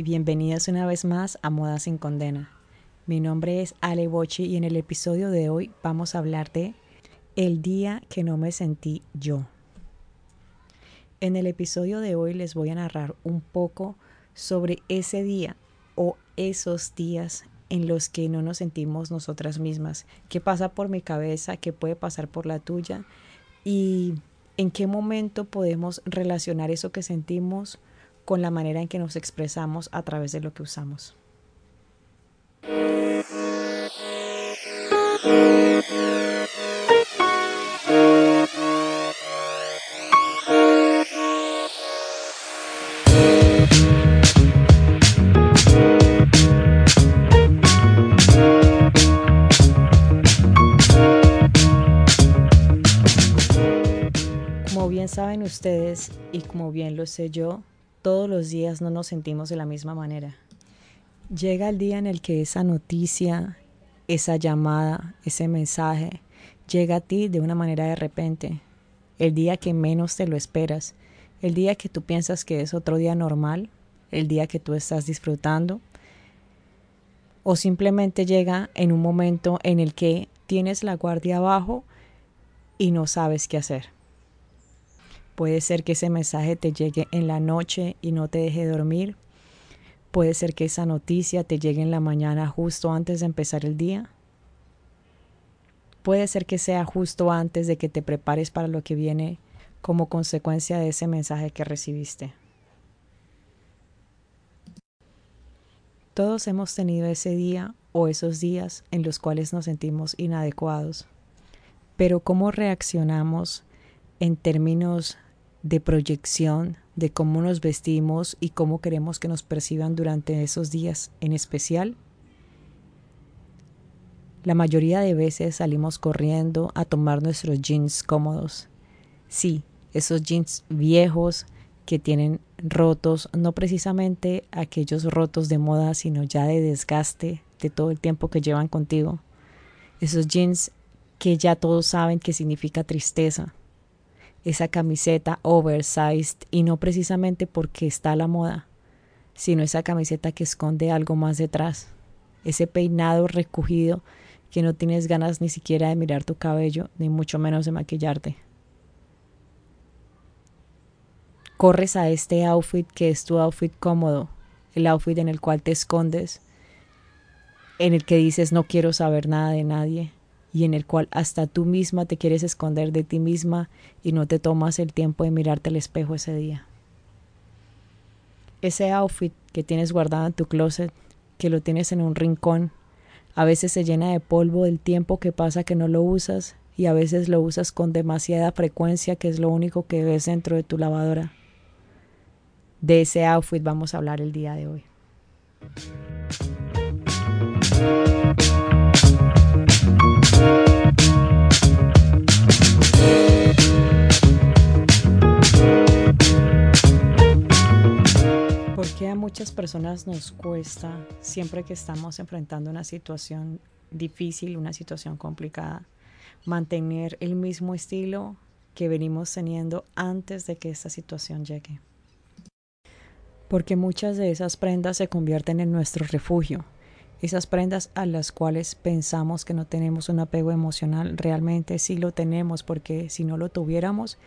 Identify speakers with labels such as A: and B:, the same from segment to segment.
A: y bienvenidas una vez más a Moda sin Condena. Mi nombre es Ale Bochi y en el episodio de hoy vamos a hablar de El día que no me sentí yo. En el episodio de hoy les voy a narrar un poco sobre ese día o esos días en los que no nos sentimos nosotras mismas, qué pasa por mi cabeza, qué puede pasar por la tuya y en qué momento podemos relacionar eso que sentimos con la manera en que nos expresamos a través de lo que usamos. Como bien saben ustedes y como bien lo sé yo, todos los días no nos sentimos de la misma manera. Llega el día en el que esa noticia, esa llamada, ese mensaje llega a ti de una manera de repente, el día que menos te lo esperas, el día que tú piensas que es otro día normal, el día que tú estás disfrutando, o simplemente llega en un momento en el que tienes la guardia abajo y no sabes qué hacer. Puede ser que ese mensaje te llegue en la noche y no te deje dormir. Puede ser que esa noticia te llegue en la mañana justo antes de empezar el día. Puede ser que sea justo antes de que te prepares para lo que viene como consecuencia de ese mensaje que recibiste. Todos hemos tenido ese día o esos días en los cuales nos sentimos inadecuados. Pero ¿cómo reaccionamos en términos de proyección de cómo nos vestimos y cómo queremos que nos perciban durante esos días en especial? La mayoría de veces salimos corriendo a tomar nuestros jeans cómodos. Sí, esos jeans viejos que tienen rotos, no precisamente aquellos rotos de moda, sino ya de desgaste de todo el tiempo que llevan contigo. Esos jeans que ya todos saben que significa tristeza. Esa camiseta oversized y no precisamente porque está a la moda, sino esa camiseta que esconde algo más detrás. Ese peinado recogido que no tienes ganas ni siquiera de mirar tu cabello, ni mucho menos de maquillarte. Corres a este outfit que es tu outfit cómodo, el outfit en el cual te escondes, en el que dices no quiero saber nada de nadie, y en el cual hasta tú misma te quieres esconder de ti misma y no te tomas el tiempo de mirarte al espejo ese día. Ese outfit que tienes guardado en tu closet, que lo tienes en un rincón, a veces se llena de polvo del tiempo que pasa que no lo usas y a veces lo usas con demasiada frecuencia que es lo único que ves dentro de tu lavadora. De ese outfit vamos a hablar el día de hoy. Nos cuesta, siempre que estamos enfrentando una situación difícil, una situación complicada, mantener el mismo estilo que venimos teniendo antes de que esta situación llegue? Porque muchas de esas prendas se convierten en nuestro refugio, esas prendas a las cuales pensamos que no tenemos un apego emocional, realmente sí lo tenemos porque si no lo tuviéramos,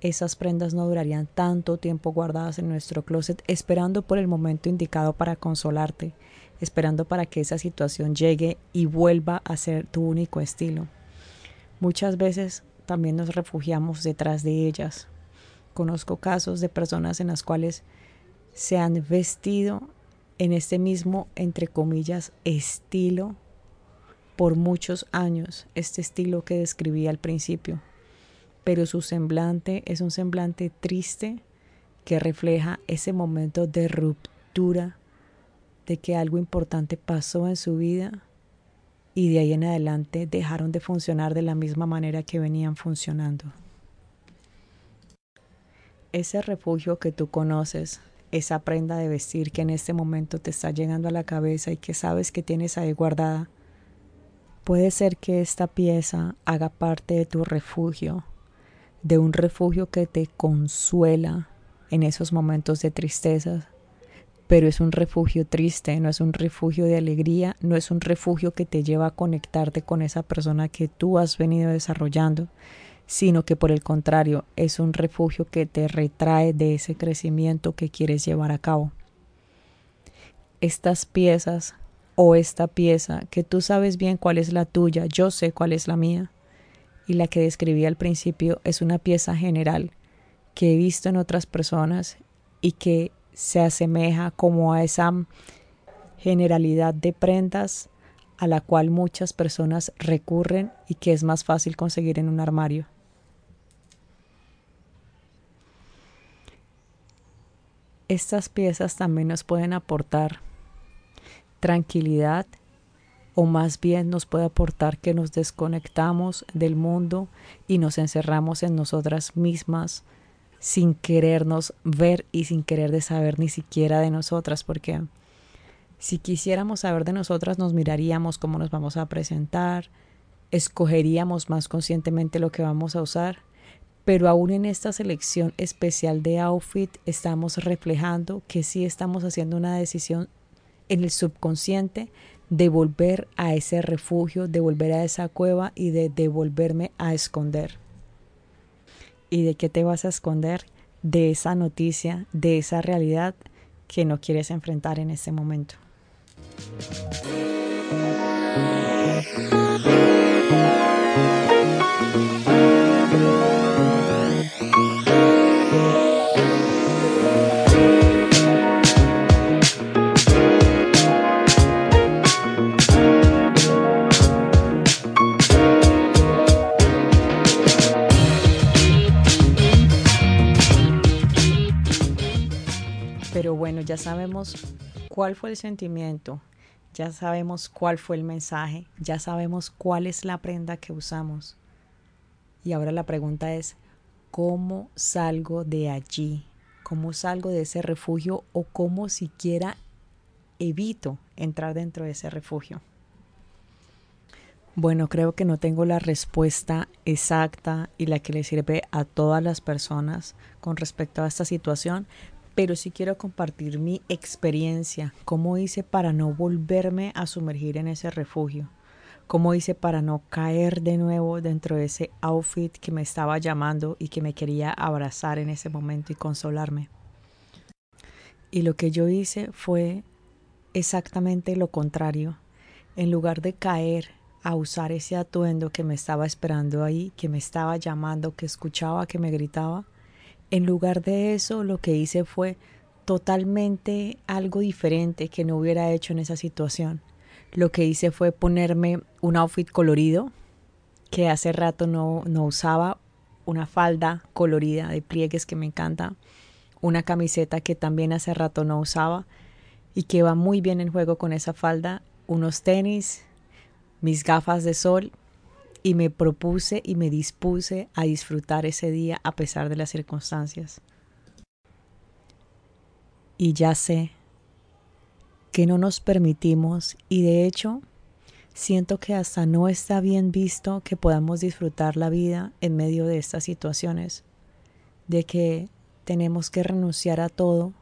A: esas prendas no durarían tanto tiempo guardadas en nuestro closet esperando por el momento indicado para consolarte, esperando para que esa situación llegue y vuelva a ser tu único estilo. Muchas veces también nos refugiamos detrás de ellas. Conozco casos de personas en las cuales se han vestido en este mismo, entre comillas, estilo por muchos años, este estilo que describí al principio. Pero su semblante es un semblante triste que refleja ese momento de ruptura, de que algo importante pasó en su vida y de ahí en adelante dejaron de funcionar de la misma manera que venían funcionando. Ese refugio que tú conoces esa prenda de vestir que en este momento te está llegando a la cabeza y que sabes que tienes ahí guardada. Puede ser que esta pieza haga parte de tu refugio, de un refugio que te consuela en esos momentos de tristeza, pero es un refugio triste, no es un refugio de alegría, no es un refugio que te lleva a conectarte con esa persona que tú has venido desarrollando, sino que por el contrario es un refugio que te retrae de ese crecimiento que quieres llevar a cabo. Estas piezas o esta pieza que tú sabes bien cuál es la tuya, yo sé cuál es la mía, y la que describí al principio es una pieza general que he visto en otras personas y que se asemeja como a esa generalidad de prendas a la cual muchas personas recurren y que es más fácil conseguir en un armario. Estas piezas también nos pueden aportar tranquilidad o más bien nos puede aportar que nos desconectamos del mundo y nos encerramos en nosotras mismas sin querernos ver y sin querer de saber ni siquiera de nosotras, porque si quisiéramos saber de nosotras nos miraríamos cómo nos vamos a presentar, escogeríamos más conscientemente lo que vamos a usar, pero aún en esta selección especial de outfit estamos reflejando que sí estamos haciendo una decisión en el subconsciente de volver a ese refugio, de volver a esa cueva y de devolverme a esconder. ¿Y de qué te vas a esconder? De esa noticia, de esa realidad que no quieres enfrentar en ese momento. Ya sabemos cuál fue el sentimiento, ya sabemos cuál fue el mensaje, ya sabemos cuál es la prenda que usamos. Y ahora la pregunta es, ¿cómo salgo de allí? ¿Cómo salgo de ese refugio o cómo siquiera evito entrar dentro de ese refugio? Bueno, creo que no tengo la respuesta exacta y la que le sirve a todas las personas con respecto a esta situación, pero sí quiero compartir mi experiencia, cómo hice para no volverme a sumergir en ese refugio, cómo hice para no caer de nuevo dentro de ese outfit que me estaba llamando y que me quería abrazar en ese momento y consolarme. Y lo que yo hice fue exactamente lo contrario. En lugar de caer a usar ese atuendo que me estaba esperando ahí, que me estaba llamando, que escuchaba, que me gritaba, en lugar de eso, lo que hice fue totalmente algo diferente que no hubiera hecho en esa situación. Lo que hice fue ponerme un outfit colorido, que hace rato no, no usaba, una falda colorida de pliegues que me encanta, una camiseta que también hace rato no usaba y que va muy bien en juego con esa falda, unos tenis, mis gafas de sol y me propuse y me dispuse a disfrutar ese día a pesar de las circunstancias. Y ya sé que no nos permitimos y de hecho siento que hasta no está bien visto que podamos disfrutar la vida en medio de estas situaciones, de que tenemos que renunciar a todo,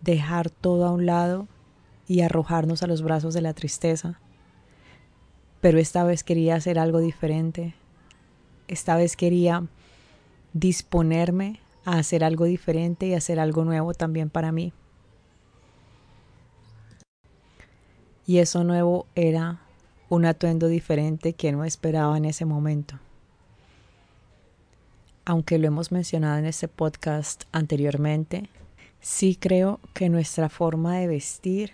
A: dejar todo a un lado y arrojarnos a los brazos de la tristeza pero esta vez quería hacer algo diferente. Esta vez quería disponerme a hacer algo diferente y hacer algo nuevo también para mí. Y eso nuevo era un atuendo diferente que no esperaba en ese momento. Aunque lo hemos mencionado en este podcast anteriormente, sí creo que nuestra forma de vestir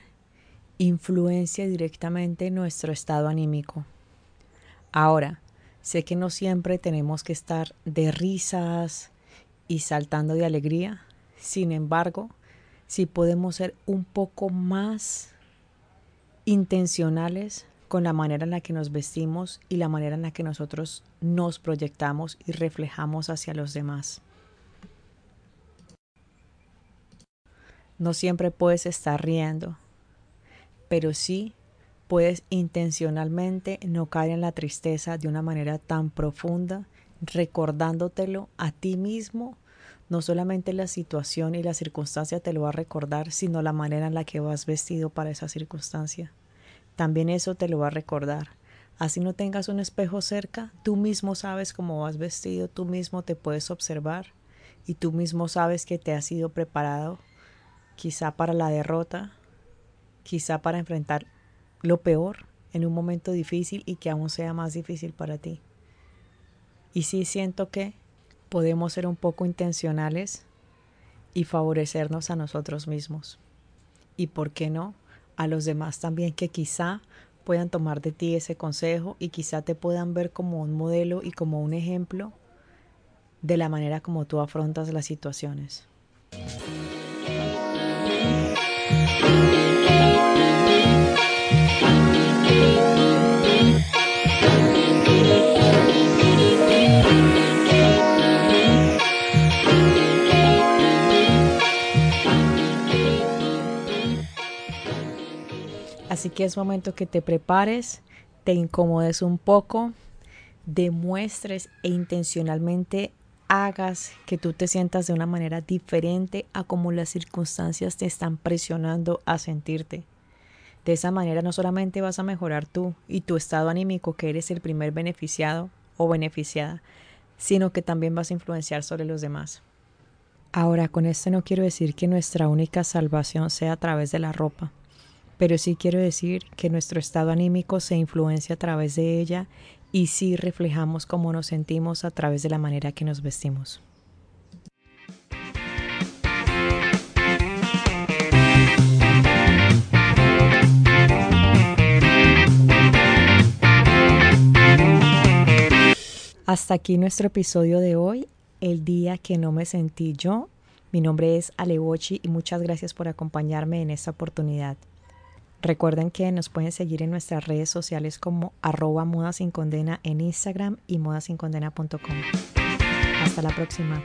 A: influencia directamente nuestro estado anímico. Ahora, sé que no siempre tenemos que estar de risas y saltando de alegría, sin embargo, si podemos ser un poco más intencionales con la manera en la que nos vestimos y la manera en la que nosotros nos proyectamos y reflejamos hacia los demás. No siempre puedes estar riendo, pero sí puedes intencionalmente no caer en la tristeza de una manera tan profunda, recordándotelo a ti mismo no solamente la situación y la circunstancia te lo va a recordar, sino la manera en la que vas vestido para esa circunstancia. También eso te lo va a recordar. Así no tengas un espejo cerca, tú mismo sabes cómo vas vestido, tú mismo te puedes observar y tú mismo sabes que te has sido preparado quizá para la derrota, quizá para enfrentar lo peor en un momento difícil y que aún sea más difícil para ti. Y sí siento que podemos ser un poco intencionales y favorecernos a nosotros mismos. Y por qué no, a los demás también que quizá puedan tomar de ti ese consejo y quizá te puedan ver como un modelo y como un ejemplo de la manera como tú afrontas las situaciones. Que es momento que te prepares, te incomodes un poco, demuestres e intencionalmente hagas que tú te sientas de una manera diferente a como las circunstancias te están presionando a sentirte. De esa manera no solamente vas a mejorar tú y tu estado anímico, que eres el primer beneficiado o beneficiada, sino que también vas a influenciar sobre los demás. Ahora, con esto no quiero decir que nuestra única salvación sea a través de la ropa pero sí quiero decir que nuestro estado anímico se influencia a través de ella y sí reflejamos cómo nos sentimos a través de la manera que nos vestimos. Hasta aquí nuestro episodio de hoy, el día que no me sentí yo. Mi nombre es Alebochi y muchas gracias por acompañarme en esta oportunidad. Recuerden que nos pueden seguir en nuestras redes sociales como arroba moda sin condena en Instagram y modasincondena.com. Hasta la próxima.